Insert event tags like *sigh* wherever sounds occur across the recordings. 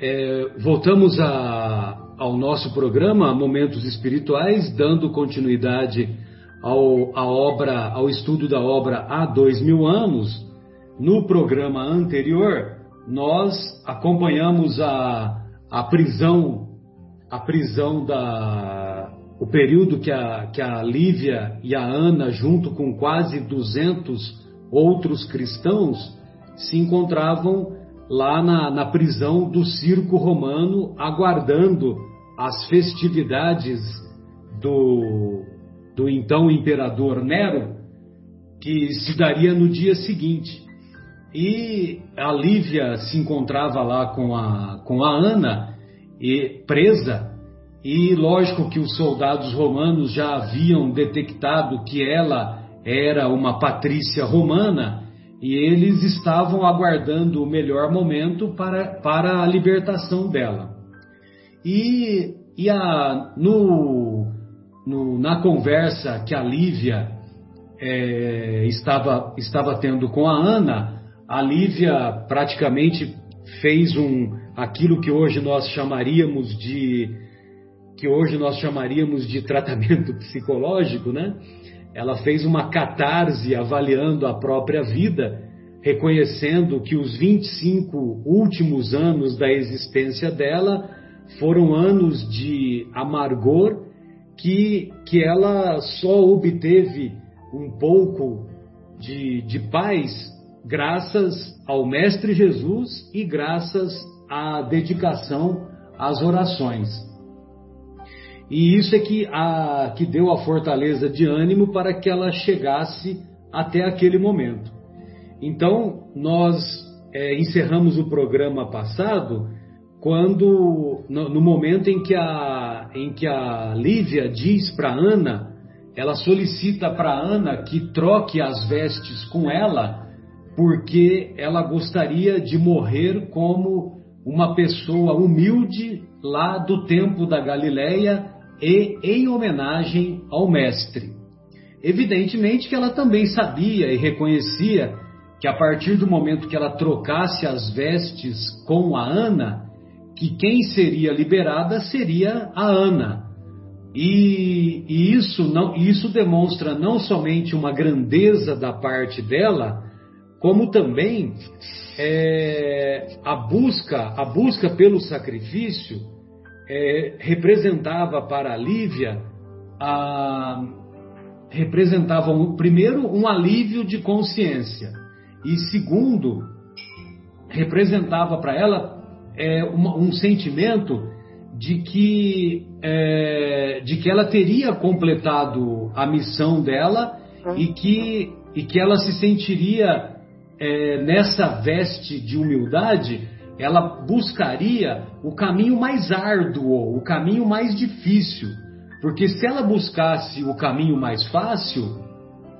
é, voltamos a, ao nosso programa Momentos Espirituais, dando continuidade ao, a obra, ao estudo da obra há dois mil anos. No programa anterior, nós acompanhamos a, a prisão, a prisão da, o período que a, que a Lívia e a Ana, junto com quase 200 outros cristãos, se encontravam lá na, na prisão do circo romano, aguardando as festividades do, do então imperador Nero, que se daria no dia seguinte. E a Lívia se encontrava lá com a, com a Ana, e, presa, e lógico que os soldados romanos já haviam detectado que ela era uma patrícia romana e eles estavam aguardando o melhor momento para, para a libertação dela. E, e a, no, no, na conversa que a Lívia é, estava, estava tendo com a Ana, a Lívia praticamente fez um aquilo que hoje nós chamaríamos de que hoje nós chamaríamos de tratamento *laughs* psicológico, né? Ela fez uma catarse avaliando a própria vida, reconhecendo que os 25 últimos anos da existência dela foram anos de amargor que, que ela só obteve um pouco de, de paz graças ao Mestre Jesus e graças à dedicação às orações. E isso é que, a, que deu a fortaleza de ânimo para que ela chegasse até aquele momento. Então, nós é, encerramos o programa passado quando, no, no, momento em que a, em que a Lívia diz para Ana, ela solicita para Ana que troque as vestes com ela, porque ela gostaria de morrer como uma pessoa humilde lá do tempo da Galileia e em homenagem ao Mestre. Evidentemente que ela também sabia e reconhecia que a partir do momento que ela trocasse as vestes com a Ana, que quem seria liberada seria a Ana. E, e isso, não, isso demonstra não somente uma grandeza da parte dela, como também é, a busca, a busca pelo sacrifício é, representava para a Lívia a, representava um, primeiro um alívio de consciência. E segundo representava para ela é, uma, um sentimento de que é, de que ela teria completado a missão dela e que e que ela se sentiria é, nessa veste de humildade ela buscaria o caminho mais árduo, o caminho mais difícil. Porque se ela buscasse o caminho mais fácil,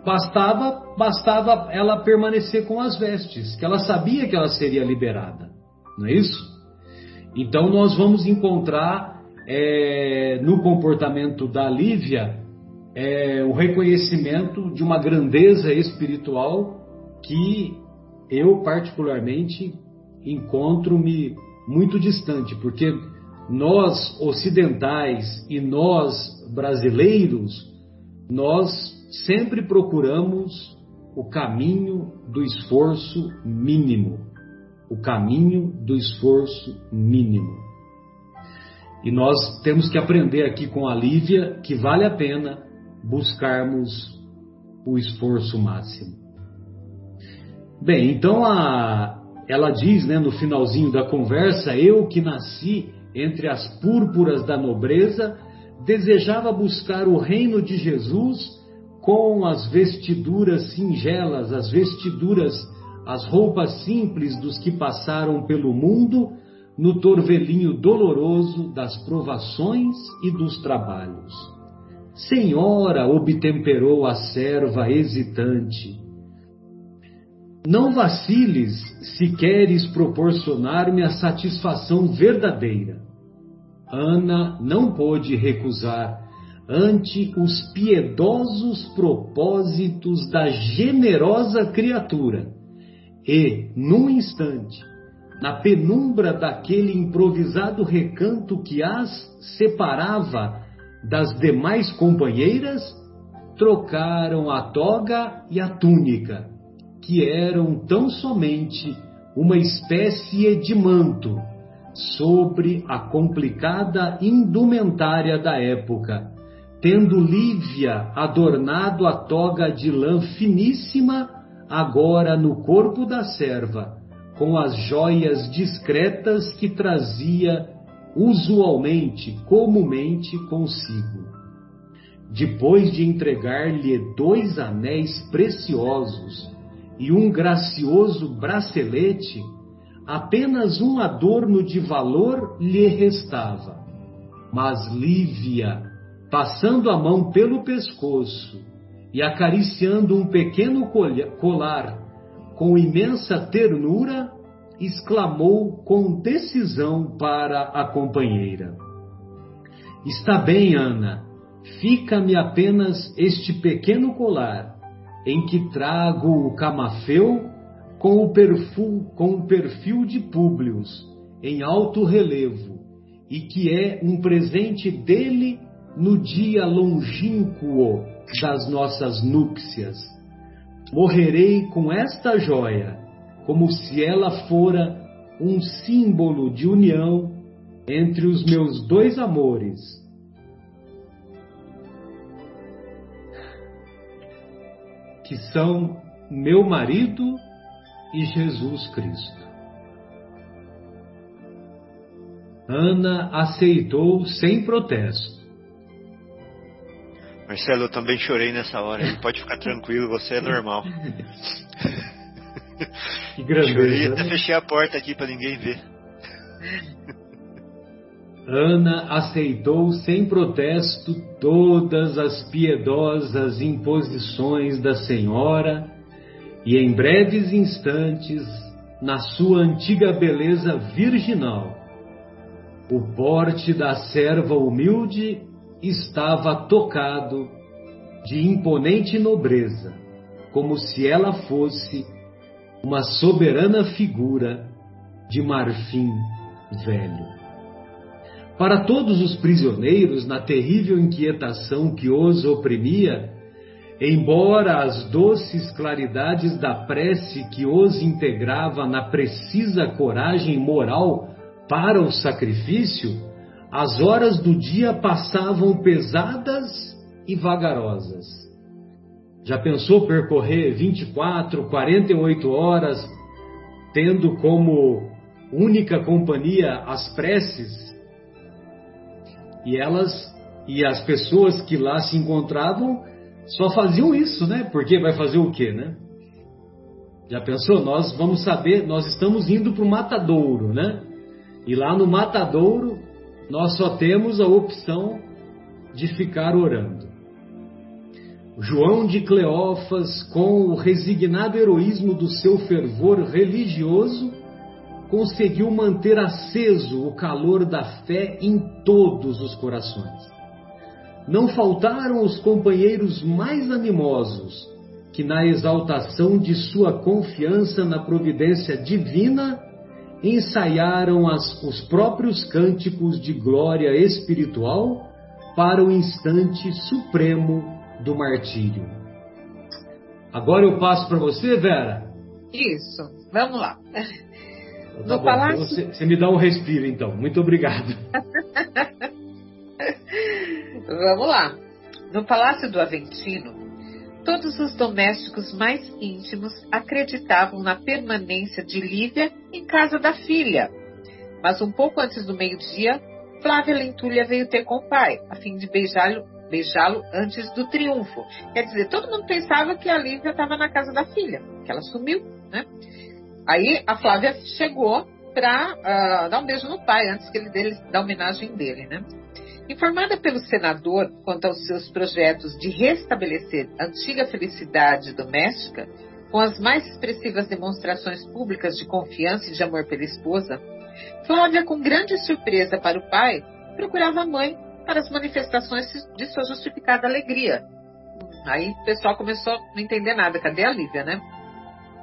bastava, bastava ela permanecer com as vestes, que ela sabia que ela seria liberada. Não é isso? Então nós vamos encontrar é, no comportamento da Lívia é, o reconhecimento de uma grandeza espiritual que eu particularmente encontro-me muito distante, porque nós ocidentais e nós brasileiros, nós sempre procuramos o caminho do esforço mínimo. O caminho do esforço mínimo. E nós temos que aprender aqui com a Lívia que vale a pena buscarmos o esforço máximo. Bem, então a, ela diz, né, no finalzinho da conversa, eu que nasci entre as púrpuras da nobreza, desejava buscar o reino de Jesus com as vestiduras singelas, as vestiduras, as roupas simples dos que passaram pelo mundo no torvelinho doloroso das provações e dos trabalhos. Senhora, obtemperou a serva hesitante, não vaciles se queres proporcionar-me a satisfação verdadeira. Ana não pôde recusar ante os piedosos propósitos da generosa criatura e, num instante, na penumbra daquele improvisado recanto que as separava das demais companheiras, trocaram a toga e a túnica, que eram tão somente uma espécie de manto sobre a complicada indumentária da época, tendo Lívia adornado a toga de lã finíssima agora no corpo da serva, com as joias discretas que trazia usualmente, comumente consigo. Depois de entregar-lhe dois anéis preciosos e um gracioso bracelete, apenas um adorno de valor lhe restava. Mas Lívia, passando a mão pelo pescoço e acariciando um pequeno colar com imensa ternura, exclamou com decisão para a companheira: Está bem, Ana, fica-me apenas este pequeno colar, em que trago o camafeu com o, perfil, com o perfil de Públio em alto relevo, e que é um presente dele no dia longínquo das nossas núpcias morrerei com esta joia, como se ela fora um símbolo de união entre os meus dois amores. Que são meu marido e Jesus Cristo. Ana aceitou sem protesto Marcelo, eu também chorei nessa hora. Pode ficar tranquilo, você é normal. *laughs* Que grandeza. Chorei até né? fechei a porta aqui para ninguém ver. Ana aceitou sem protesto todas as piedosas imposições da senhora e em breves instantes, na sua antiga beleza virginal, o porte da serva humilde estava tocado de imponente nobreza, como se ela fosse uma soberana figura de marfim velho. Para todos os prisioneiros, na terrível inquietação que os oprimia, embora as doces claridades da prece que os integrava na precisa coragem moral para o sacrifício, as horas do dia passavam pesadas e vagarosas. Já pensou percorrer 24, 48 horas, tendo como única companhia as preces? E elas e as pessoas que lá se encontravam só faziam isso, né? Porque vai fazer o quê, né? Já pensou? Nós vamos saber, nós estamos indo para o matadouro, né? E lá no matadouro nós só temos a opção de ficar orando. João de Cleófas, com o resignado heroísmo do seu fervor religioso, conseguiu manter aceso o calor da fé em todos os corações. Não faltaram os companheiros mais animosos que, na exaltação de sua confiança na providência divina, ensaiaram as, os próprios cânticos de glória espiritual para o instante supremo do martírio. Agora eu passo para você, Vera. Isso, vamos lá. *laughs* Então, tá bom. palácio... Você, você me dá um respiro, então. Muito obrigado. *laughs* vamos lá. No Palácio do Aventino, todos os domésticos mais íntimos acreditavam na permanência de Lívia em casa da filha. Mas um pouco antes do meio-dia, Flávia Lentulha veio ter com o pai, a fim de beijá-lo beijá-lo antes do triunfo. Quer dizer, todo mundo pensava que a Lívia estava na casa da filha, que ela sumiu, né? Aí a Flávia chegou para uh, ah, dar um beijo no pai antes que ele dele, da homenagem dele, né? Informada pelo senador quanto aos seus projetos de restabelecer a antiga felicidade doméstica, com as mais expressivas demonstrações públicas de confiança e de amor pela esposa, Flávia, com grande surpresa para o pai, procurava a mãe para as manifestações de sua justificada alegria. Aí o pessoal começou a não entender nada. Cadê a Lívia, né?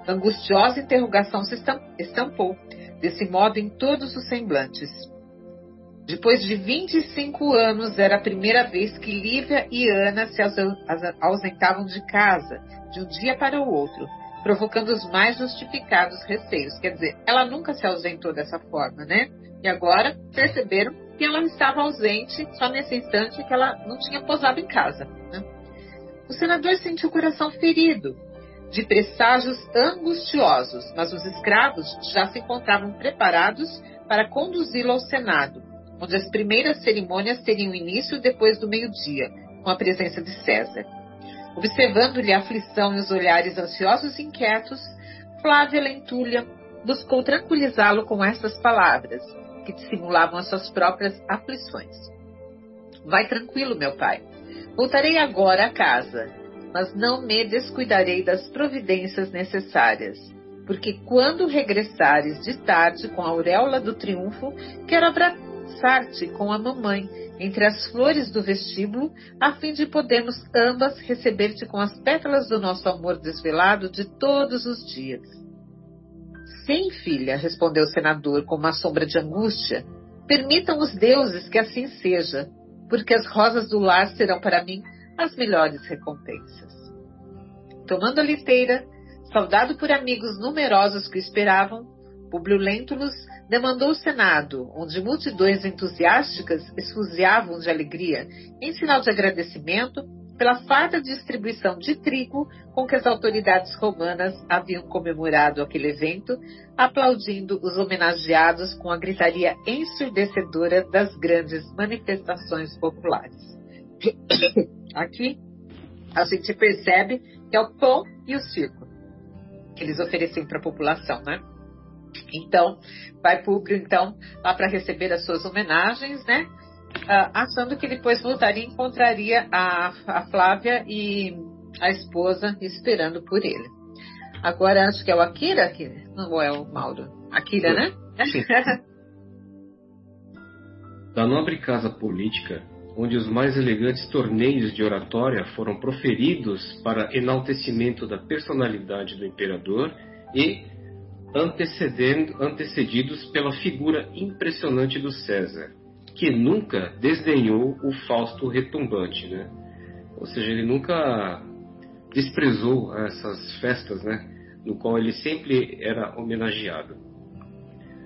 Angustiosa interrogação se estampou, desse modo em todos os semblantes. Depois de 25 anos, era a primeira vez que Lívia e Ana se ausentavam de casa, de um dia para o outro, provocando os mais justificados receios. Quer dizer, ela nunca se ausentou dessa forma, né? E agora perceberam que ela estava ausente só nesse instante que ela não tinha posado em casa. Né? O senador sentiu o coração ferido, de presságios angustiosos, mas os escravos já se encontravam preparados para conduzi-lo ao Senado, onde as primeiras cerimônias teriam início depois do meio-dia, com a presença de César. Observando-lhe a aflição e os olhares ansiosos e inquietos, Flávia Lentulha buscou tranquilizá-lo com estas palavras, que dissimulavam as suas próprias aflições. Vai tranquilo, meu pai. Voltarei agora a casa, mas não me descuidarei das providências necessárias, porque quando regressares de tarde com a auréola do triunfo, quero abraçar-te com a mamãe entre as flores do vestíbulo, a fim de podermos ambas receber-te com as pétalas do nosso amor desvelado de todos os dias. Sim, filha, respondeu o senador com uma sombra de angústia. Permitam os deuses que assim seja, porque as rosas do lar serão para mim as melhores recompensas. Tomando a liteira, saudado por amigos numerosos que esperavam, Publio Lentulus demandou o Senado, onde multidões entusiásticas esfuziavam de alegria, em sinal de agradecimento pela farta distribuição de trigo com que as autoridades romanas haviam comemorado aquele evento, aplaudindo os homenageados com a gritaria ensurdecedora das grandes manifestações populares. *coughs* Aqui a gente percebe que é o pão e o circo que eles ofereciam para a população, né? Então, vai Públio, então, lá para receber as suas homenagens, né? Uh, achando que depois voltaria e encontraria a, a Flávia e a esposa esperando por ele. Agora, acho que é o Akira, que não é o Mauro. Akira, né? da *laughs* nobre casa política, onde os mais elegantes torneios de oratória foram proferidos para enaltecimento da personalidade do imperador e antecedidos pela figura impressionante do César, que nunca desdenhou o Fausto retumbante, né? Ou seja, ele nunca desprezou essas festas, né? No qual ele sempre era homenageado.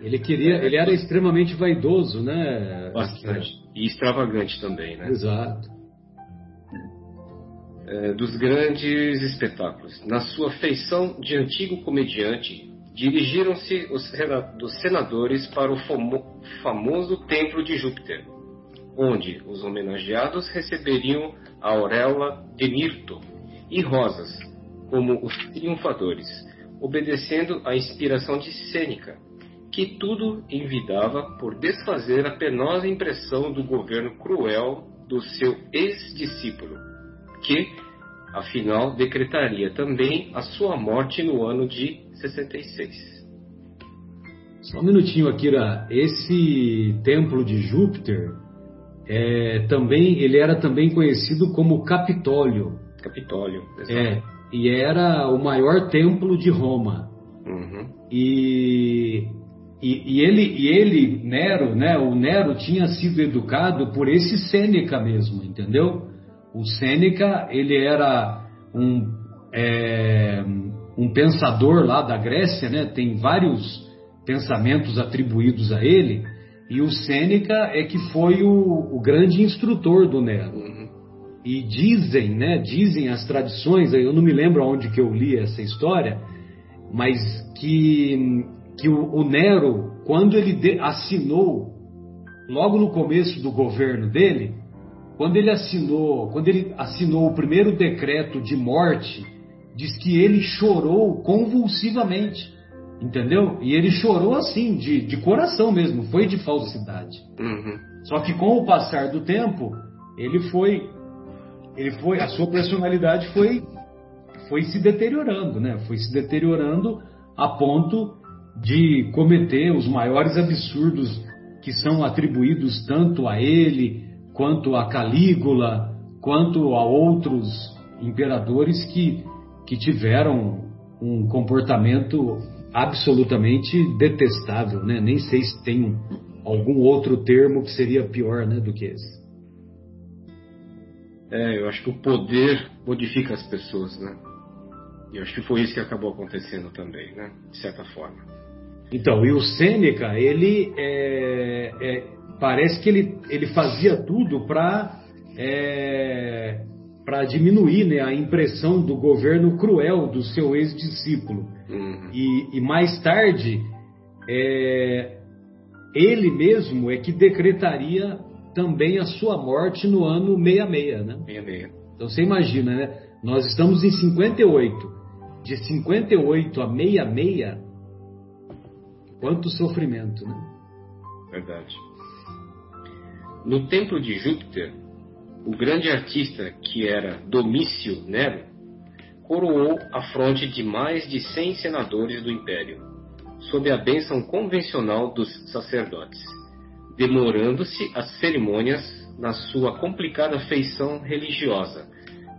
Ele queria, ele era extremamente vaidoso, né? Bastante. E extravagante também, né? Exato. É, dos grandes espetáculos. Na sua feição de antigo comediante, dirigiram-se os senadores para o famoso Templo de Júpiter, onde os homenageados receberiam a auréola de mirto e rosas, como os triunfadores, obedecendo à inspiração de Sêneca, que tudo envidava por desfazer a penosa impressão do governo cruel do seu ex-discípulo, que, afinal, decretaria também a sua morte no ano de 66. Só um minutinho, Akira. Esse templo de Júpiter é, também ele era também conhecido como Capitólio. Capitólio. Exato. É, e era o maior templo de Roma. Uhum. E, e, e, ele, e ele, Nero, né? O Nero tinha sido educado por esse Sêneca mesmo, entendeu? O Sêneca, ele era um é, um pensador lá da Grécia, né? Tem vários pensamentos atribuídos a ele, e o Sêneca é que foi o, o grande instrutor do Nero. E dizem, né? Dizem as tradições, eu não me lembro onde que eu li essa história, mas que, que o, o Nero, quando ele de, assinou, logo no começo do governo dele, quando ele assinou, quando ele assinou o primeiro decreto de morte diz que ele chorou convulsivamente, entendeu? E ele chorou assim, de, de coração mesmo, foi de falsidade. Uhum. Só que com o passar do tempo, ele foi, ele foi, a sua personalidade foi, foi se deteriorando, né? Foi se deteriorando a ponto de cometer os maiores absurdos que são atribuídos tanto a ele quanto a Calígula, quanto a outros imperadores que que tiveram um comportamento absolutamente detestável, né? Nem sei se tem um, algum outro termo que seria pior, né, do que esse. É, eu acho que o poder modifica as pessoas, né? E eu acho que foi isso que acabou acontecendo também, né? De certa forma. Então, e o Sêneca, ele é, é, parece que ele, ele fazia tudo para é, para diminuir né, a impressão do governo cruel do seu ex-discípulo. Uhum. E, e, mais tarde, é, ele mesmo é que decretaria também a sua morte no ano 66, né? 66. Então você imagina, né? Nós estamos em 58. De 58 a 66, quanto sofrimento, né? Verdade. No templo de Júpiter, o grande artista que era Domício Nero coroou a fronte de mais de 100 senadores do império, sob a bênção convencional dos sacerdotes, demorando-se as cerimônias na sua complicada feição religiosa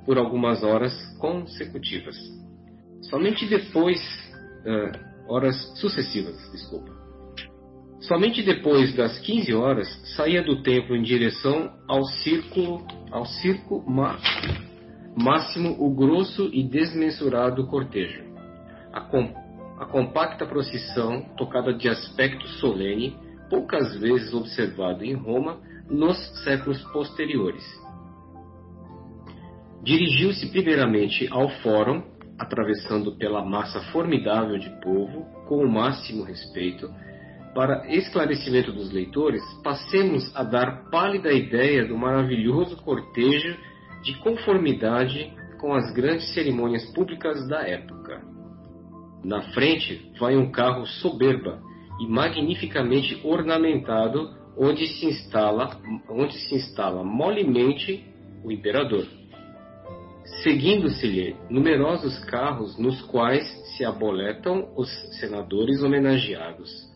por algumas horas consecutivas. Somente depois, uh, horas sucessivas, desculpa. Somente depois das 15 horas saía do templo em direção ao círculo, ao circo máximo o grosso e desmensurado cortejo. A, com, a compacta procissão, tocada de aspecto solene, poucas vezes observado em Roma nos séculos posteriores. Dirigiu-se primeiramente ao fórum, atravessando pela massa formidável de povo, com o máximo respeito, para esclarecimento dos leitores, passemos a dar pálida ideia do maravilhoso cortejo de conformidade com as grandes cerimônias públicas da época. Na frente vai um carro soberba e magnificamente ornamentado, onde se instala, onde se instala molemente o imperador. Seguindo-se-lhe numerosos carros nos quais se aboletam os senadores homenageados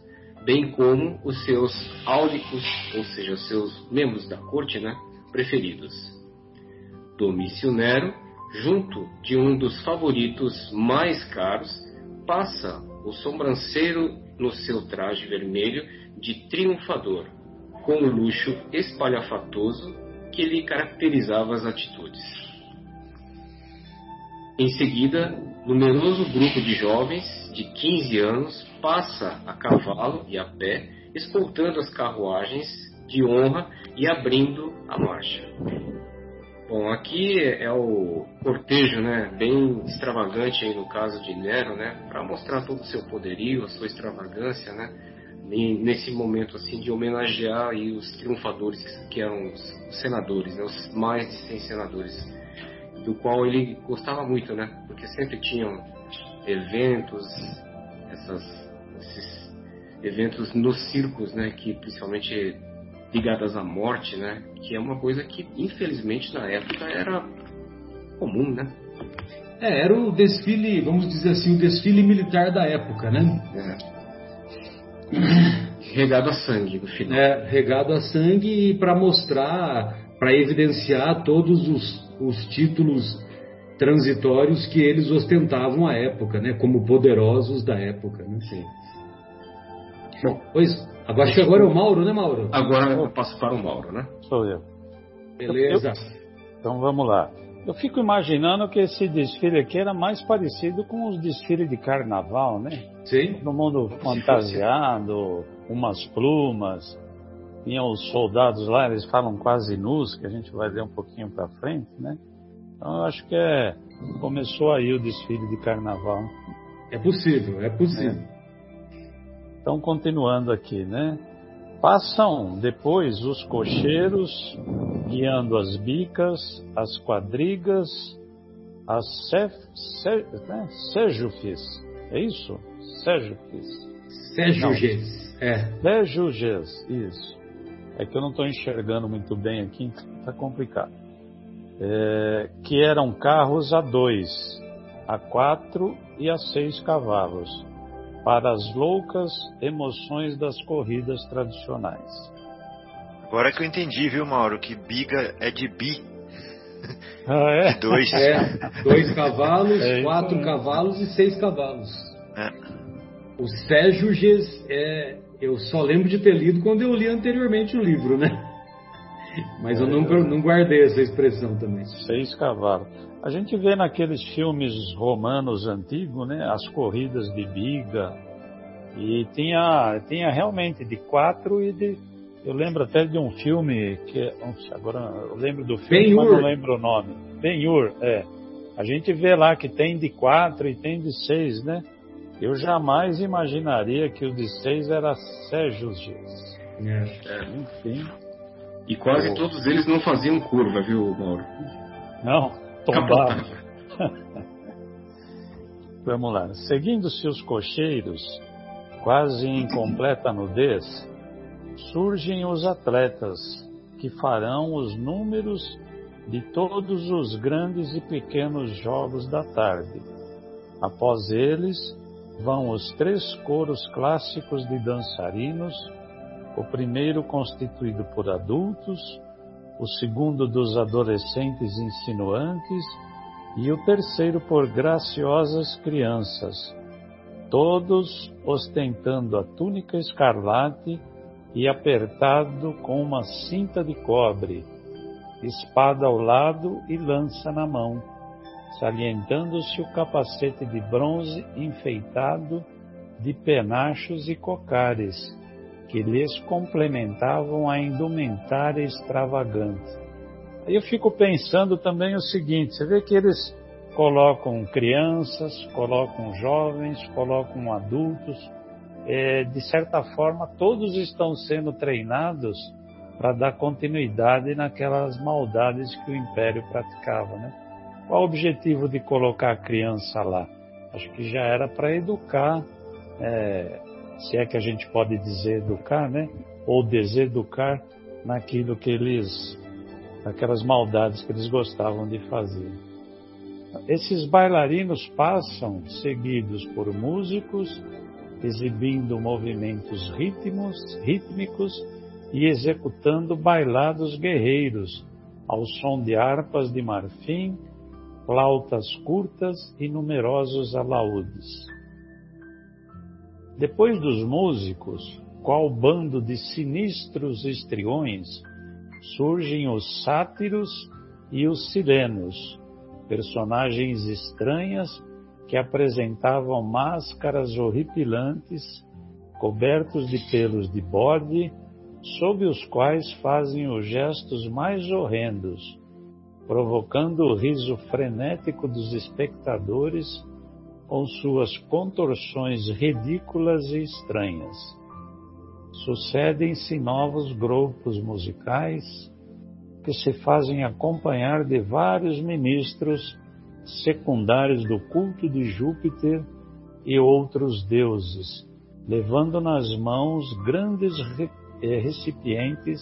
bem como os seus áulicos, ou seja, os seus membros da corte, né, preferidos. Domício Nero, junto de um dos favoritos mais caros, passa o sobranceiro no seu traje vermelho de triunfador, com o luxo espalhafatoso que lhe caracterizava as atitudes. Em seguida, numeroso grupo de jovens de 15 anos passa a cavalo e a pé, escoltando as carruagens de honra e abrindo a marcha. Bom, aqui é o cortejo, né, bem extravagante aí no caso de Nero, né, para mostrar todo o seu poderio, a sua extravagância, né, nesse momento assim de homenagear aí os triunfadores que eram os senadores, né, os mais de 100 senadores do qual ele gostava muito, né? Porque sempre tinham eventos, essas, esses eventos nos circos, né? Que principalmente ligadas à morte, né? Que é uma coisa que infelizmente na época era comum, né? É, era o desfile, vamos dizer assim, o desfile militar da época, né? É. Regado a sangue no final. É, regado a sangue para mostrar, para evidenciar todos os os títulos transitórios que eles ostentavam à época, né? Como poderosos da época, né? Sim. Bom, pois, agora acho que agora é o Mauro, né, Mauro? Agora eu passo para o Mauro, né? Sou eu. Beleza. Eu, então vamos lá. Eu fico imaginando que esse desfile aqui era mais parecido com os desfiles de carnaval, né? Sim. Todo mundo fantasiado, umas plumas, tinham os soldados lá, eles falam quase nus, que a gente vai ler um pouquinho para frente, né? Então eu acho que é, começou aí o desfile de carnaval. É possível, é possível. É. Então continuando aqui, né? Passam depois os cocheiros guiando as bicas, as quadrigas, as cef, cef, né? sejufes. É isso? Sejufes. Sejufes. É. Sejufes, isso. É que eu não estou enxergando muito bem aqui, está complicado. É, que eram carros a dois, a quatro e a seis cavalos, para as loucas emoções das corridas tradicionais. Agora que eu entendi, viu, Mauro, que biga é de bi. *laughs* Ah, é? Dois. É, dois cavalos, É quatro cavalos e seis cavalos. É. O Sérgiges, é, eu só lembro de ter lido quando eu li anteriormente o livro, né? Mas eu não, não guardei essa expressão também. Seis cavalos. A gente vê naqueles filmes romanos antigos, né? As corridas de biga. E tinha, tinha realmente de quatro e de. Eu lembro até de um filme que. Agora eu lembro do filme, mas não lembro o nome. Ben-Hur, é. A gente vê lá que tem de quatro e tem de seis, né? Eu jamais imaginaria que o de seis era Sérgio Dias. É. Enfim, E quase todos eles não faziam curva, viu, Mauro? não, tombava. Capotava. *laughs* Vamos lá. Seguindo-se os cocheiros, quase em completa nudez, surgem os atletas, que farão os números de todos os grandes e pequenos jogos da tarde. Após eles, vão os três coros clássicos de dançarinos, o primeiro constituído por adultos, o segundo dos adolescentes insinuantes e o terceiro por graciosas crianças, todos ostentando a túnica escarlate e apertado com uma cinta de cobre, espada ao lado e lança na mão, salientando-se o capacete de bronze enfeitado de penachos e cocares, que lhes complementavam a indumentária extravagante. Aí eu fico pensando também o seguinte: você vê que eles colocam crianças, colocam jovens, colocam adultos, é, de certa forma, todos estão sendo treinados para dar continuidade naquelas maldades que o Império praticava, né? Qual o objetivo de colocar a criança lá? Acho que já era para educar, é, se é que a gente pode dizer educar, né? Ou deseducar naquilo que eles, aquelas maldades que eles gostavam de fazer. Esses bailarinos passam seguidos por músicos, exibindo movimentos ritmos, rítmicos e executando bailados guerreiros ao som de harpas de marfim, flautas curtas e numerosos alaúdes. Depois dos músicos, qual bando de sinistros estriões, surgem os sátiros e os sirenos, personagens estranhas que apresentavam máscaras horripilantes, cobertos de pelos de bode, sob os quais fazem os gestos mais horrendos, provocando o riso frenético dos espectadores com suas contorções ridículas e estranhas. Sucedem-se novos grupos musicais que se fazem acompanhar de vários ministros secundários do culto de Júpiter e outros deuses, levando nas mãos grandes eh, recipientes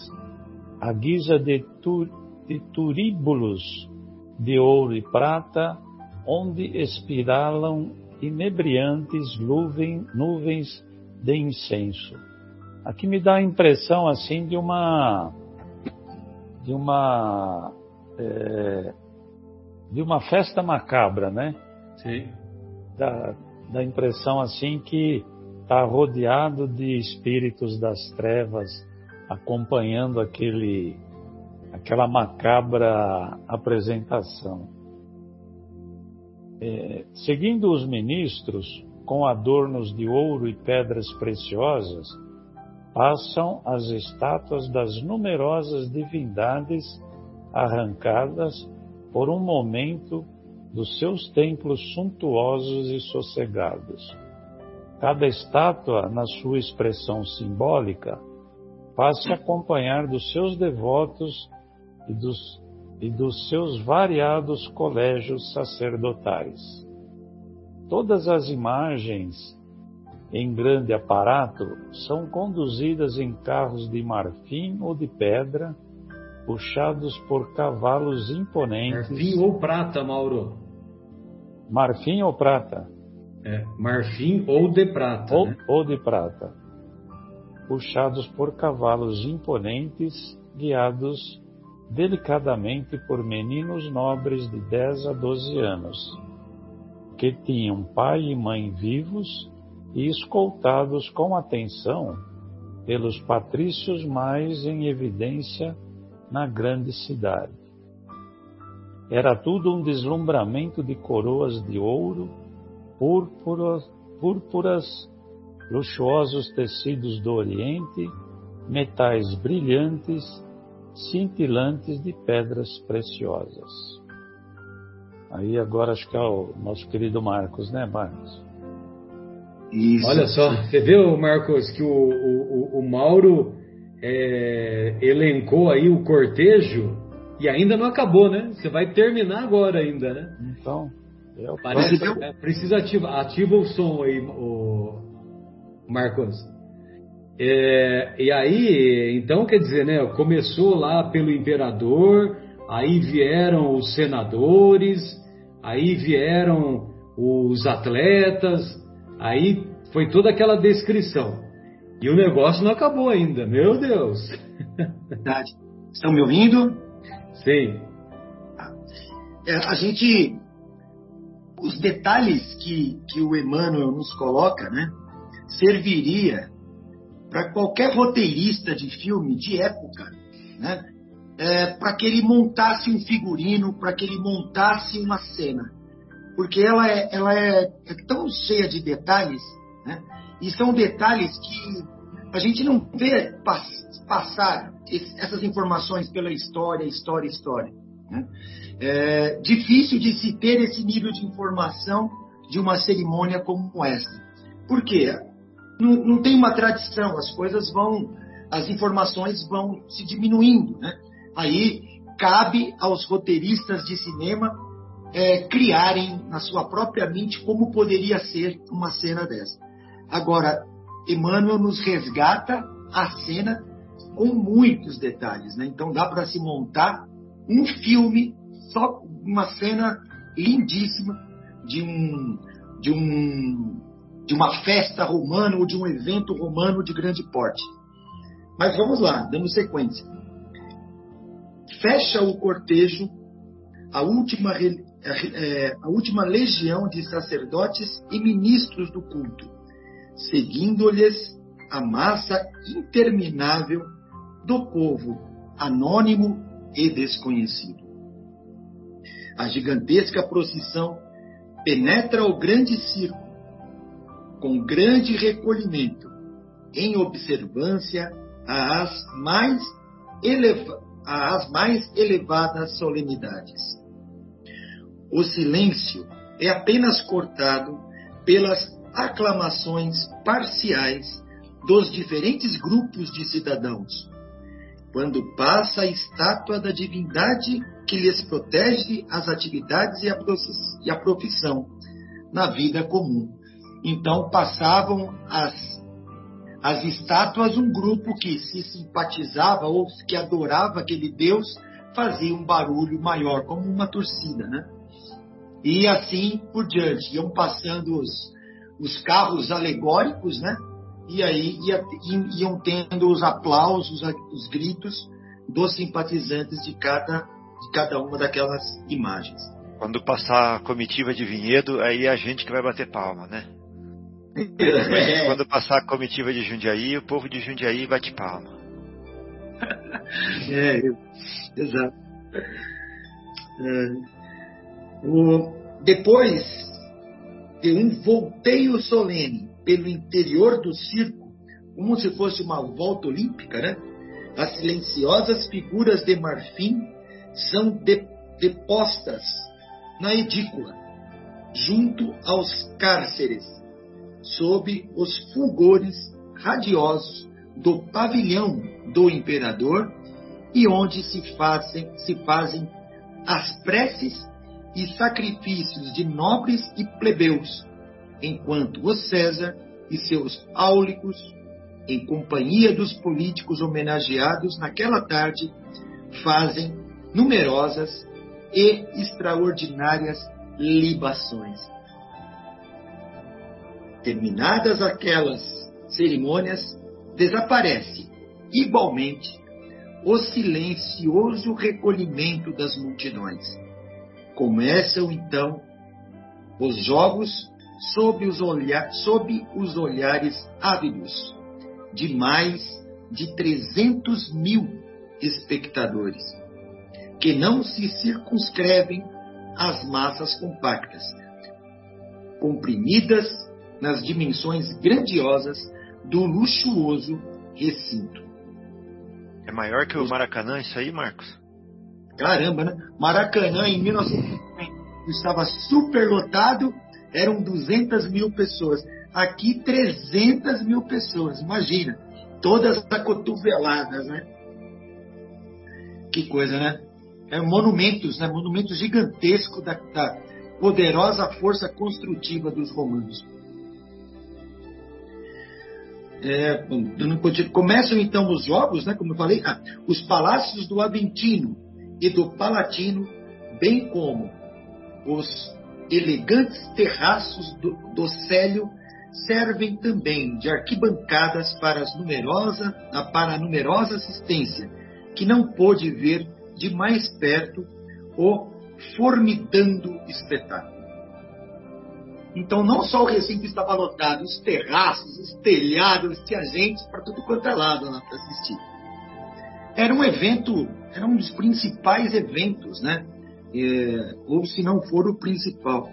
à guisa de turíbulos de ouro e prata, onde espiralam inebriantes nuvem, nuvens de incenso. Aqui me dá a impressão assim de uma de uma eh, de uma festa macabra, né? Sim. Dá, dá a impressão assim que está rodeado de espíritos das trevas acompanhando aquele aquela macabra apresentação. É, seguindo os ministros com adornos de ouro e pedras preciosas, passam as estátuas das numerosas divindades arrancadas por um momento dos seus templos suntuosos e sossegados. Cada estátua, na sua expressão simbólica, faz-se acompanhar dos seus devotos e dos, e dos seus variados colégios sacerdotais. Todas as imagens em grande aparato são conduzidas em carros de marfim ou de pedra, puxados por cavalos imponentes. Marfim ou prata, Mauro? Marfim ou prata? É, marfim ou de prata. Ou, né? ou de prata. Puxados por cavalos imponentes, guiados delicadamente por meninos nobres de 10 a 12 anos, que tinham pai e mãe vivos e escoltados com atenção pelos patrícios mais em evidência na grande cidade. Era tudo um deslumbramento de coroas de ouro, púrpuras, púrpuras luxuosos tecidos do Oriente, metais brilhantes, cintilantes de pedras preciosas. Aí agora acho que é o nosso querido Marcos, né, Marcos? Isso. Olha só, você viu, Marcos, que o, o, o Mauro é, elencou aí o cortejo e ainda não acabou, né? Você vai terminar agora ainda, né? Então, é Parece, é, precisa ativar, ativa o som aí, o Marcos. É, e aí, então quer dizer, né? Começou lá pelo imperador, aí vieram os senadores, aí vieram os atletas, aí foi toda aquela descrição. E o negócio não acabou ainda, meu Deus. Verdade. Estão me ouvindo? Sim. É, a gente. Os detalhes que, que o Emmanuel nos coloca, né? Serviria para qualquer roteirista de filme de época, né? É, para que ele montasse um figurino, para que ele montasse uma cena. Porque ela é, ela é, é tão cheia de detalhes, né? e são detalhes que a gente não vê pass passar essas informações pela história, história, história. Né? É difícil de se ter esse nível de informação de uma cerimônia como essa. Por quê? Não, não tem uma tradição, as coisas vão, as informações vão se diminuindo. Né? Aí cabe aos roteiristas de cinema é, criarem na sua própria mente como poderia ser uma cena dessa. Agora, Emmanuel nos resgata a cena com muitos detalhes, né? Então dá para se montar um filme só uma cena lindíssima de um de um de uma festa romana ou de um evento romano de grande porte. Mas vamos lá, dando sequência. Fecha o cortejo a última, é, a última legião de sacerdotes e ministros do culto, seguindo-lhes a massa interminável do povo anônimo e desconhecido. A gigantesca procissão penetra o grande circo com grande recolhimento, em observância às mais, eleva às mais elevadas solenidades. O silêncio é apenas cortado pelas aclamações parciais dos diferentes grupos de cidadãos, quando passa a estátua da divindade que lhes protege as atividades e a profissão na vida comum. Então passavam as, as estátuas, um grupo que se simpatizava ou que adorava aquele Deus fazia um barulho maior, como uma torcida, né? E assim por diante, iam passando os, os carros alegóricos, né? E aí ia, iam tendo os aplausos, os gritos dos simpatizantes de cada, de cada uma daquelas imagens. Quando passar a comitiva de vinhedo, aí é a gente que vai bater palma, né? É. Quando passar a comitiva de Jundiaí, o povo de Jundiaí bate palma. É, exato. É. O, depois de um volteio solene pelo interior do circo, como se fosse uma volta olímpica, né? As silenciosas figuras de marfim são de, depostas na edícula, junto aos cárceres, sob os fulgores radiosos do pavilhão do imperador e onde se fazem, se fazem as preces e sacrifícios de nobres e plebeus, enquanto o César e seus áulicos, em companhia dos políticos homenageados naquela tarde, fazem numerosas e extraordinárias libações. Terminadas aquelas cerimônias, desaparece igualmente o silencioso recolhimento das multidões. Começam então os jogos sob os, olhar, sob os olhares ávidos de mais de 300 mil espectadores, que não se circunscrevem às massas compactas, comprimidas nas dimensões grandiosas do luxuoso recinto. É maior que o Maracanã isso aí, Marcos? Caramba, né? Maracanã em 1950 estava super lotado, eram 200 mil pessoas. Aqui 300 mil pessoas, imagina. Todas acotoveladas, né? Que coisa, né? É monumentos, né? Monumentos gigantescos da, da poderosa força construtiva dos romanos. É, começam então os jogos, né, como eu falei, ah, os palácios do Aventino e do Palatino, bem como os elegantes terraços do, do Célio, servem também de arquibancadas para, numerosa, para a numerosa assistência, que não pôde ver de mais perto o formidando espetáculo. Então, não só o recinto estava lotado, os terraços, os telhados, tinha gente para tudo quanto é lado lá para assistir. Era um evento, era um dos principais eventos, né? É, ou se não for o principal.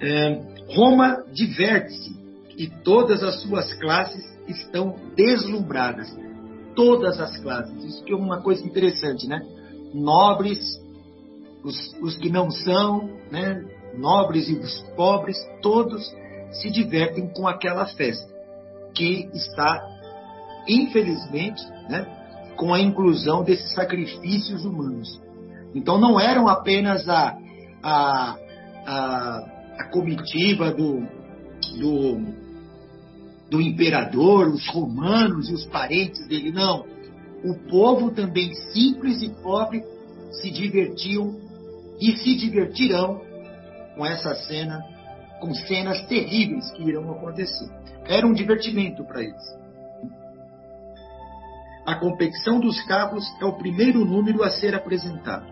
É, Roma diverte-se e todas as suas classes estão deslumbradas. Todas as classes. Isso que é uma coisa interessante, né? Nobres, os, os que não são, né, nobres e os pobres, todos se divertem com aquela festa, que está, infelizmente, né, com a inclusão desses sacrifícios humanos. Então não eram apenas a, a, a, a comitiva do, do, do imperador, os romanos e os parentes dele, não. O povo também simples e pobre se divertiam e se divertirão com essa cena, com cenas terríveis que irão acontecer. Era um divertimento para eles. A competição dos carros é o primeiro número a ser apresentado.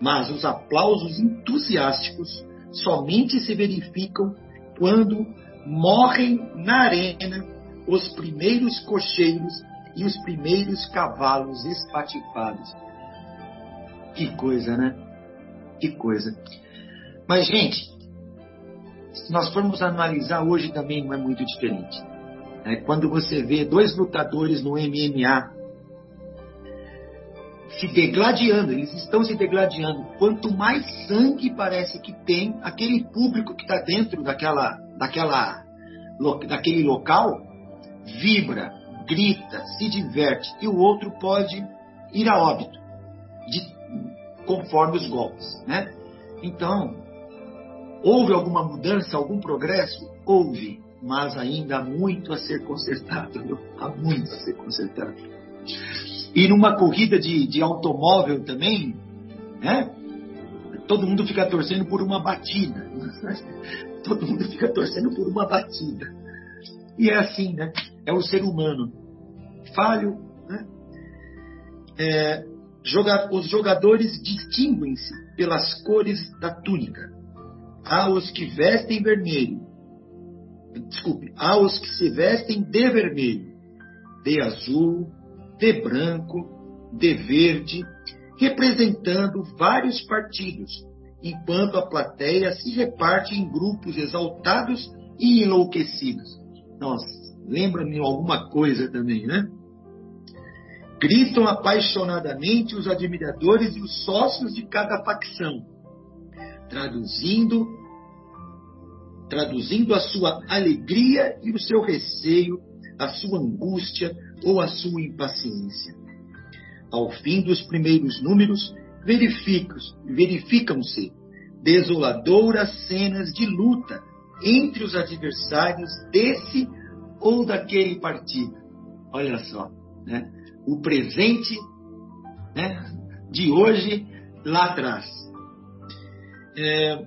Mas os aplausos entusiásticos somente se verificam quando morrem na arena os primeiros cocheiros e os primeiros cavalos espatifados. Que coisa, né? Que coisa. Mas, gente, se nós formos analisar hoje também não é muito diferente. É, quando você vê dois lutadores no MMA se degladiando, eles estão se degladiando. Quanto mais sangue parece que tem, aquele público que está dentro daquela, daquela, daquele local vibra, grita, se diverte, e o outro pode ir a óbito de conforme os golpes, né? Então, houve alguma mudança, algum progresso? Houve, mas ainda há muito a ser consertado, viu? *laughs* há muito a ser consertado. E numa corrida de, de automóvel também, né? Todo mundo fica torcendo por uma batida. *laughs* Todo mundo fica torcendo por uma batida. E é assim, né? É o ser humano. Falho, né? É, os jogadores distinguem-se pelas cores da túnica. Há os que vestem vermelho. Desculpe, há os que se vestem de vermelho, de azul, de branco, de verde, representando vários partidos, enquanto a plateia se reparte em grupos exaltados e enlouquecidos. Nossa, lembra-me alguma coisa também, né? Gritam apaixonadamente os admiradores e os sócios de cada facção, traduzindo traduzindo a sua alegria e o seu receio, a sua angústia ou a sua impaciência. Ao fim dos primeiros números, verificam-se desoladoras cenas de luta entre os adversários desse ou daquele partido. Olha só, né? O presente né, de hoje lá atrás. É,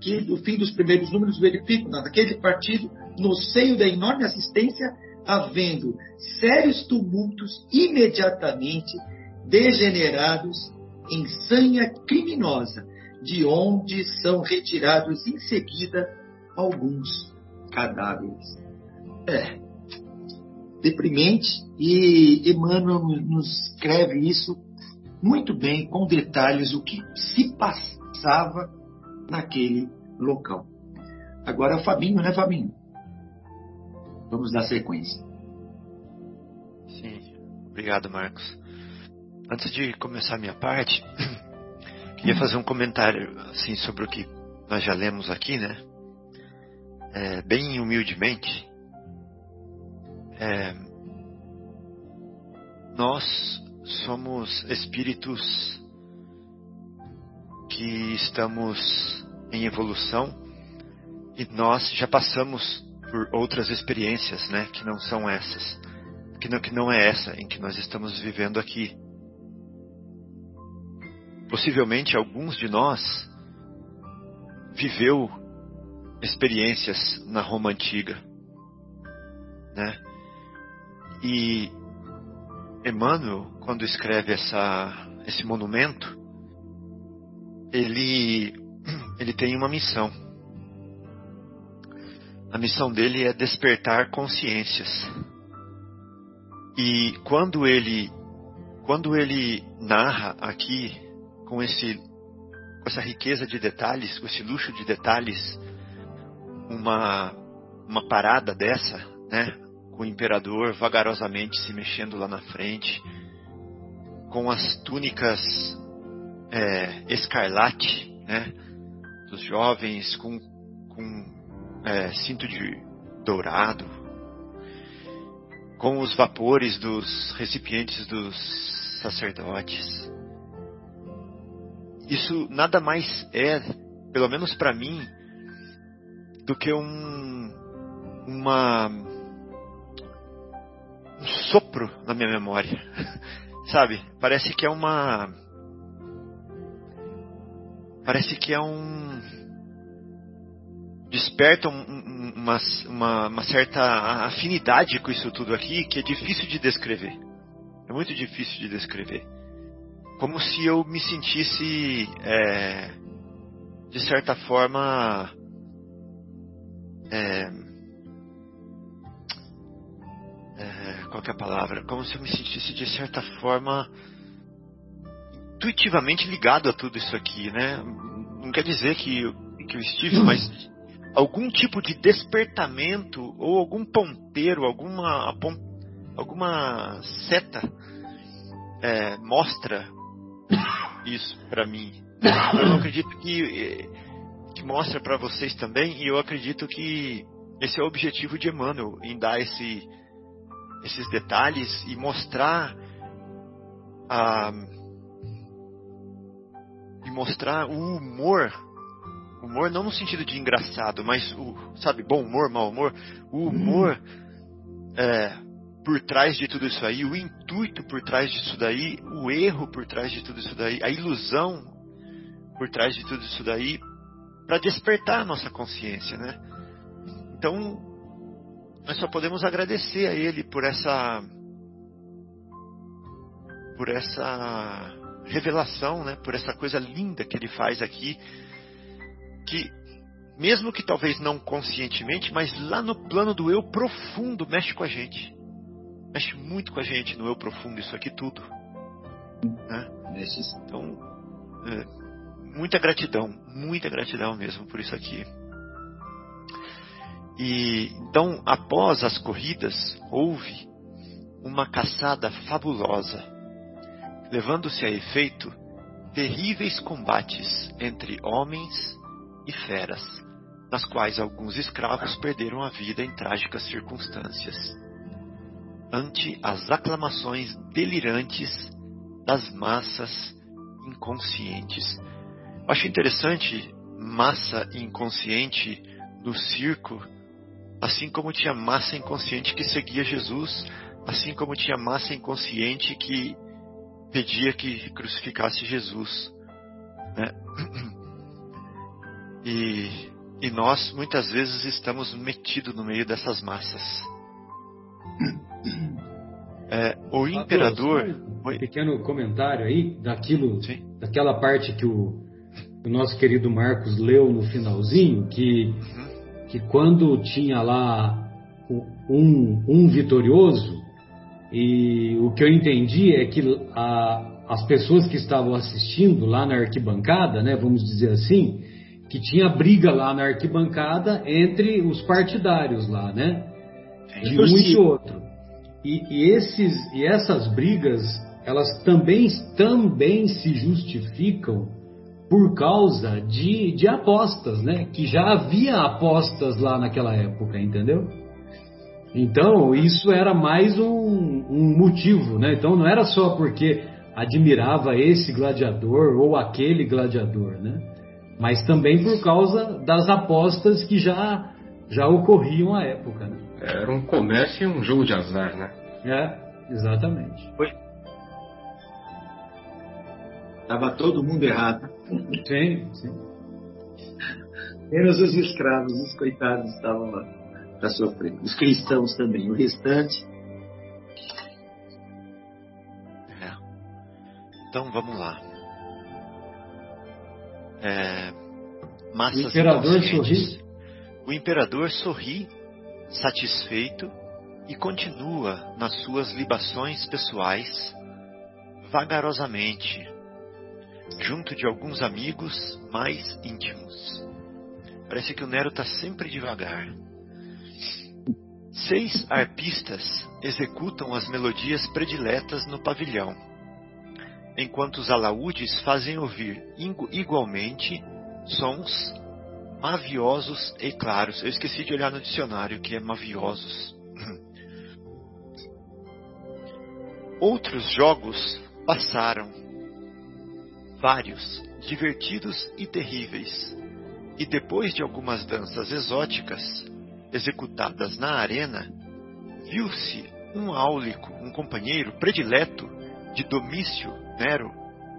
que no fim dos primeiros números verificam naquele partido no seio da enorme assistência, havendo sérios tumultos imediatamente degenerados em sanha criminosa, de onde são retirados em seguida alguns cadáveres. É deprimente e Emmanuel nos escreve isso muito bem, com detalhes, o que se passava naquele local. Agora, Fabinho, né, Fabinho? Vamos dar sequência. Sim, obrigado, Marcos. Antes de começar a minha parte, *coughs* queria fazer um comentário assim sobre o que nós já lemos aqui, né? É, bem humildemente, é, nós somos espíritos que estamos em evolução e nós já passamos por outras experiências, né, que não são essas, que não, que não é essa em que nós estamos vivendo aqui. Possivelmente alguns de nós viveu experiências na Roma antiga, né? E Emmanuel, quando escreve essa, esse monumento, ele, ele tem uma missão. A missão dele é despertar consciências. E quando ele, quando ele narra aqui com esse, com essa riqueza de detalhes, com esse luxo de detalhes, uma, uma parada dessa, né? Com o imperador vagarosamente se mexendo lá na frente, com as túnicas é, escarlate, né, dos jovens, com, com é, cinto de dourado, com os vapores dos recipientes dos sacerdotes. Isso nada mais é, pelo menos para mim, do que um, uma um sopro na minha memória. *laughs* Sabe? Parece que é uma. Parece que é um. Desperta um, uma, uma, uma certa afinidade com isso tudo aqui que é difícil de descrever. É muito difícil de descrever. Como se eu me sentisse, é, de certa forma, é, qual é a palavra? Como se eu me sentisse de certa forma intuitivamente ligado a tudo isso aqui, né? Não quer dizer que que eu estive, mas algum tipo de despertamento ou algum ponteiro, alguma alguma seta é, mostra isso para mim. Eu acredito que que mostra para vocês também e eu acredito que esse é o objetivo de Emmanuel em dar esse esses detalhes e mostrar a e mostrar o humor humor não no sentido de engraçado mas o sabe bom humor mau humor o humor é, por trás de tudo isso aí o intuito por trás disso daí o erro por trás de tudo isso daí a ilusão por trás de tudo isso daí para despertar a nossa consciência né? Então nós só podemos agradecer a Ele por essa por essa revelação, né? Por essa coisa linda que Ele faz aqui, que mesmo que talvez não conscientemente, mas lá no plano do eu profundo mexe com a gente, mexe muito com a gente no eu profundo isso aqui tudo, né? Então, é, muita gratidão, muita gratidão mesmo por isso aqui. E então, após as corridas, houve uma caçada fabulosa, levando-se a efeito terríveis combates entre homens e feras, nas quais alguns escravos perderam a vida em trágicas circunstâncias. Ante as aclamações delirantes das massas inconscientes. Acho interessante massa inconsciente no circo Assim como tinha massa inconsciente que seguia Jesus, assim como tinha massa inconsciente que pedia que crucificasse Jesus. Né? E E nós, muitas vezes, estamos metidos no meio dessas massas. É, o imperador. Um pequeno comentário aí daquilo, Sim. daquela parte que o, o, nosso querido Marcos leu no finalzinho, que, uhum. Que quando tinha lá um, um vitorioso, e o que eu entendi é que a, as pessoas que estavam assistindo lá na arquibancada, né, vamos dizer assim, que tinha briga lá na arquibancada entre os partidários lá, né? De um e de outro. E, e, esses, e essas brigas, elas também, também se justificam por causa de, de apostas, né? Que já havia apostas lá naquela época, entendeu? Então, isso era mais um, um motivo, né? Então, não era só porque admirava esse gladiador ou aquele gladiador, né? Mas também por causa das apostas que já, já ocorriam à época, né? Era um comércio e um jogo de azar, né? É, exatamente. Foi. Tava todo mundo errado. Sim, sim. Menos os escravos, os coitados estavam lá para sofrer. Os cristãos também. O restante. É. Então vamos lá. É, massas o imperador sorri. O imperador sorri, satisfeito, e continua nas suas libações pessoais, vagarosamente, junto de alguns amigos mais íntimos. Parece que o Nero está sempre devagar. Seis arpistas executam as melodias prediletas no pavilhão, enquanto os alaúdes fazem ouvir igualmente sons maviosos e claros. Eu esqueci de olhar no dicionário que é maviosos. Outros jogos passaram, vários, divertidos e terríveis, e depois de algumas danças exóticas executadas na arena, viu-se um áulico, um companheiro predileto de Domício Nero,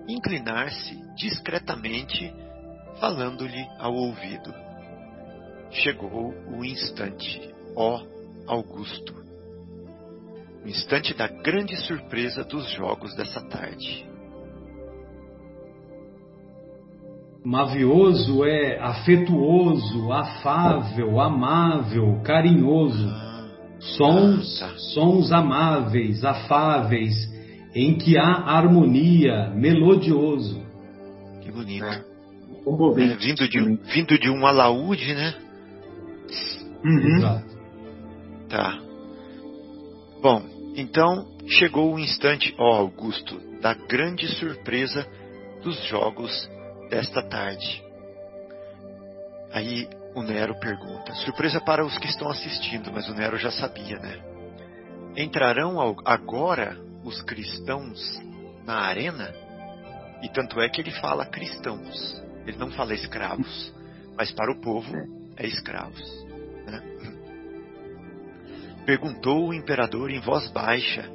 inclinar-se discretamente, falando-lhe ao ouvido. Chegou o instante, ó Augusto o instante da grande surpresa dos jogos dessa tarde. Mavioso é afetuoso, afável, amável, carinhoso. Sons, ah, tá. sons amáveis, afáveis, em que há harmonia, melodioso. Que bonito. É. É, vindo, de, vindo de um alaúde, né? Uhum. Exato. Tá. Bom, então chegou o instante, ó Augusto, da grande surpresa dos jogos desta tarde. Aí o Nero pergunta, surpresa para os que estão assistindo, mas o Nero já sabia, né? Entrarão agora os cristãos na arena? E tanto é que ele fala cristãos, ele não fala escravos, mas para o povo é escravos. Né? Perguntou o imperador em voz baixa,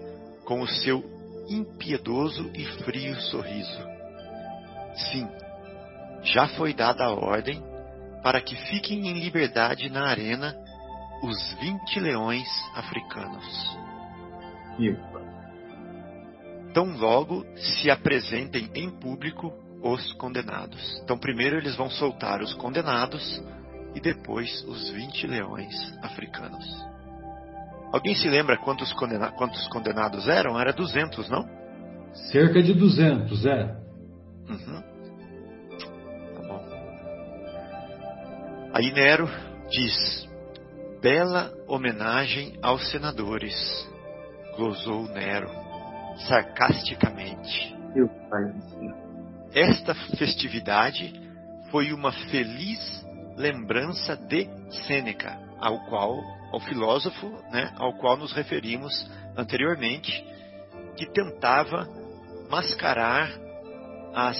com o seu impiedoso e frio sorriso. Sim, já foi dada a ordem para que fiquem em liberdade na arena os vinte leões africanos. Tão logo se apresentem em público os condenados. Então, primeiro eles vão soltar os condenados e depois os vinte leões africanos. Alguém se lembra quantos, condena quantos condenados eram? Era 200, não? Cerca de 200, é. Uhum. Aí Nero diz: Bela homenagem aos senadores, glosou Nero, sarcasticamente. Esta festividade foi uma feliz lembrança de Sêneca, ao qual ao filósofo, né, ao qual nos referimos anteriormente, que tentava mascarar as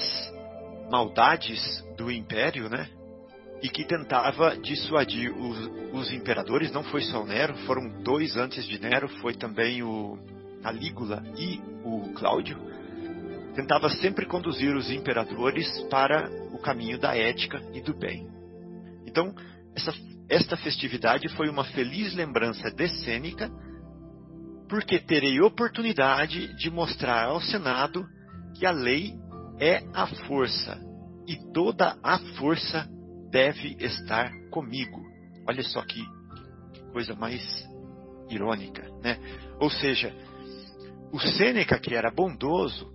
maldades do império, né, e que tentava dissuadir os, os imperadores. Não foi só o Nero, foram dois antes de Nero, foi também o Calígula e o Cláudio. Tentava sempre conduzir os imperadores para o caminho da ética e do bem. Então, essa, esta festividade foi uma feliz lembrança de Sêneca, porque terei oportunidade de mostrar ao Senado que a lei é a força e toda a força deve estar comigo. Olha só que coisa mais irônica, né? Ou seja, o Sêneca, que era bondoso,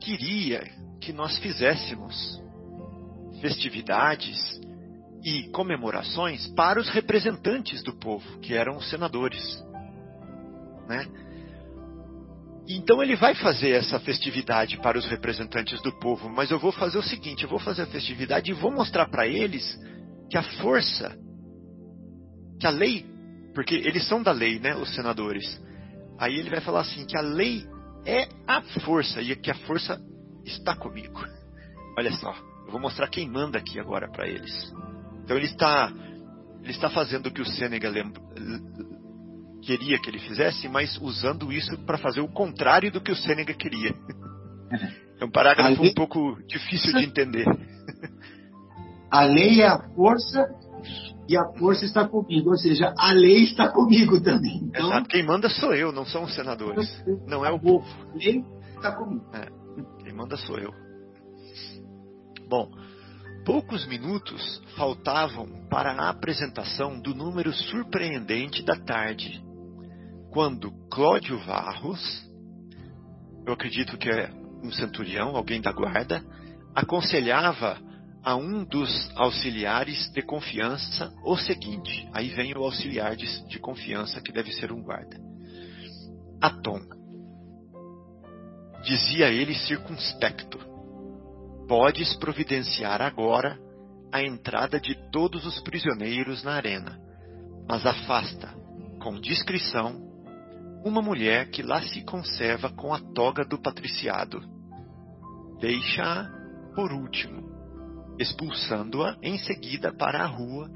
queria que nós fizéssemos festividades e comemorações para os representantes do povo, que eram os senadores. Né? Então ele vai fazer essa festividade para os representantes do povo, mas eu vou fazer o seguinte: eu vou fazer a festividade e vou mostrar para eles que a força, que a lei, porque eles são da lei, né, os senadores. Aí ele vai falar assim: que a lei é a força e que a força está comigo. *laughs* Olha só, eu vou mostrar quem manda aqui agora para eles. Então ele está, ele está fazendo o que o Sêneca queria que ele fizesse, mas usando isso para fazer o contrário do que o Sêneca queria. É um parágrafo lei... um pouco difícil de entender. A lei é a força e a força está comigo, ou seja, a lei está comigo também. Então, Exato, quem manda sou eu, não são os senadores, não é o povo. A lei está comigo. É, quem manda sou eu. Bom, Poucos minutos faltavam para a apresentação do número surpreendente da tarde, quando Cláudio Varros, eu acredito que é um centurião, alguém da guarda, aconselhava a um dos auxiliares de confiança o seguinte: aí vem o auxiliar de, de confiança, que deve ser um guarda. Atom. Dizia ele circunspecto: Podes providenciar agora a entrada de todos os prisioneiros na arena, mas afasta, com discrição, uma mulher que lá se conserva com a toga do patriciado. Deixa-a por último, expulsando-a em seguida para a rua,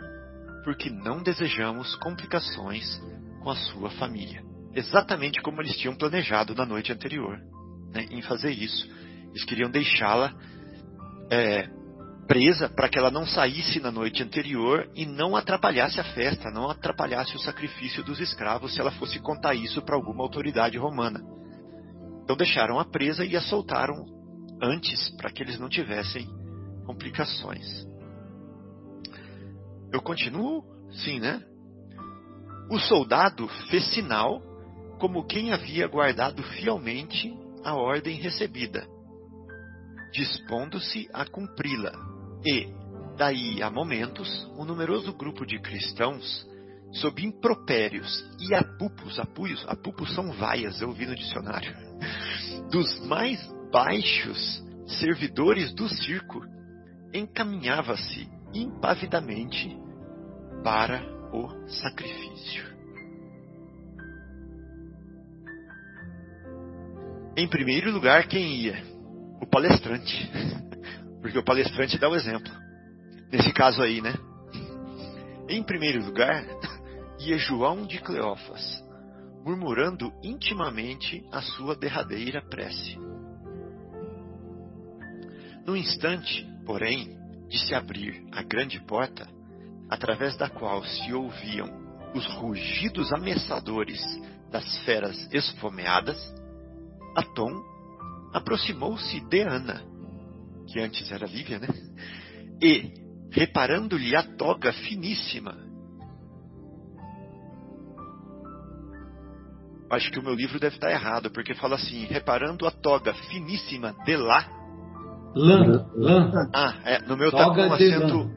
porque não desejamos complicações com a sua família. Exatamente como eles tinham planejado na noite anterior, né, em fazer isso. Eles queriam deixá-la é, presa para que ela não saísse na noite anterior e não atrapalhasse a festa, não atrapalhasse o sacrifício dos escravos se ela fosse contar isso para alguma autoridade romana. Então deixaram a presa e a soltaram antes para que eles não tivessem complicações. Eu continuo? Sim, né? O soldado fez sinal como quem havia guardado fielmente a ordem recebida dispondo-se a cumpri-la. E, daí a momentos, um numeroso grupo de cristãos, sob impropérios e apupos, apuios, apupos são vaias, eu vi no dicionário, *laughs* dos mais baixos servidores do circo, encaminhava-se impavidamente para o sacrifício. Em primeiro lugar, quem ia? o palestrante. *laughs* Porque o palestrante dá o exemplo. Nesse caso aí, né? Em primeiro lugar, *laughs* ia João de Cleófas, murmurando intimamente a sua derradeira prece. No instante, porém, de se abrir a grande porta, através da qual se ouviam os rugidos ameaçadores das feras esfomeadas, Atom aproximou-se de Ana, que antes era Lívia, né? E, reparando-lhe a toga finíssima, acho que o meu livro deve estar errado, porque fala assim, reparando a toga finíssima de lá. Lã, lã. Ah, é, no meu tá com acento,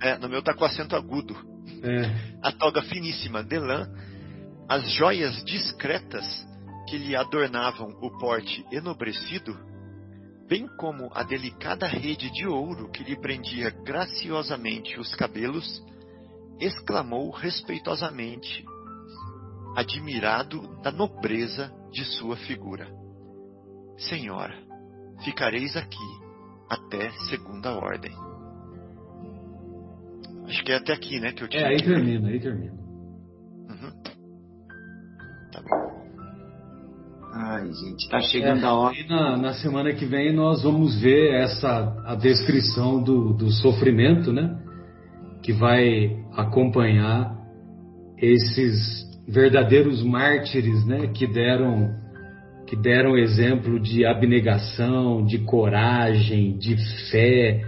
é, no meu tá com acento agudo. É. A toga finíssima de lã, as joias discretas que lhe adornavam o porte enobrecido, bem como a delicada rede de ouro que lhe prendia graciosamente os cabelos, exclamou respeitosamente, admirado da nobreza de sua figura: Senhora, ficareis aqui até segunda ordem. Acho que é até aqui, né, que eu tinha. É, aí termina, aí termina. Uhum. Ai, gente, tá chegando é, a hora. Na, na, semana que vem nós vamos ver essa a descrição do, do sofrimento, né? que vai acompanhar esses verdadeiros mártires, né, que deram que deram exemplo de abnegação, de coragem, de fé,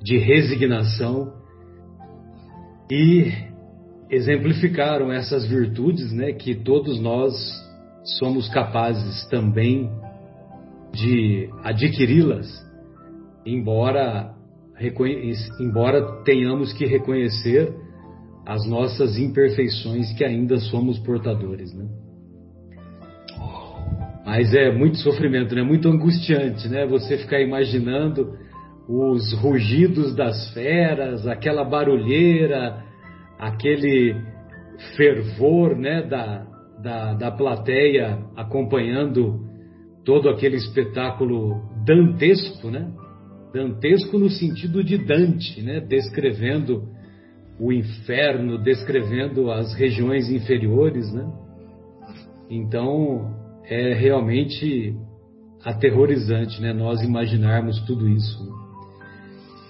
de resignação e exemplificaram essas virtudes, né, que todos nós somos capazes também de adquiri-las, embora embora tenhamos que reconhecer as nossas imperfeições que ainda somos portadores, né? Mas é muito sofrimento, né? Muito angustiante, né? Você ficar imaginando os rugidos das feras, aquela barulheira, aquele fervor, né? Da, da, da plateia acompanhando todo aquele espetáculo dantesco, né? Dantesco no sentido de Dante, né? Descrevendo o inferno, descrevendo as regiões inferiores, né? Então é realmente aterrorizante, né? Nós imaginarmos tudo isso.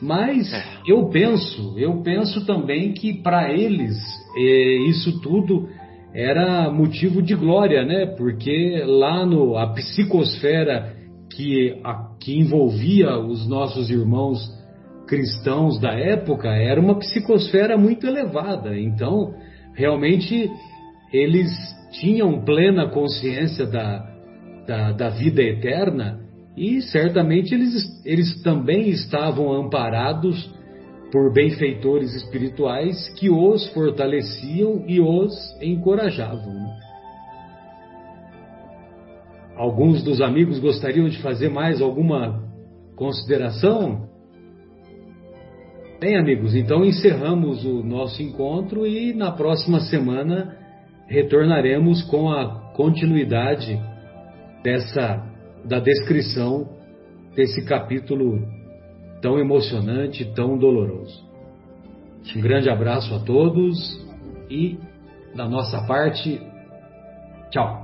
Mas é. eu penso, eu penso também que para eles é, isso tudo era motivo de glória, né? Porque lá no a psicosfera que, a, que envolvia os nossos irmãos cristãos da época era uma psicosfera muito elevada. Então, realmente, eles tinham plena consciência da, da, da vida eterna e certamente eles, eles também estavam amparados por benfeitores espirituais que os fortaleciam e os encorajavam. Alguns dos amigos gostariam de fazer mais alguma consideração? Bem, amigos, então encerramos o nosso encontro e na próxima semana retornaremos com a continuidade dessa da descrição desse capítulo tão emocionante, tão doloroso. Um grande abraço a todos e da nossa parte, tchau.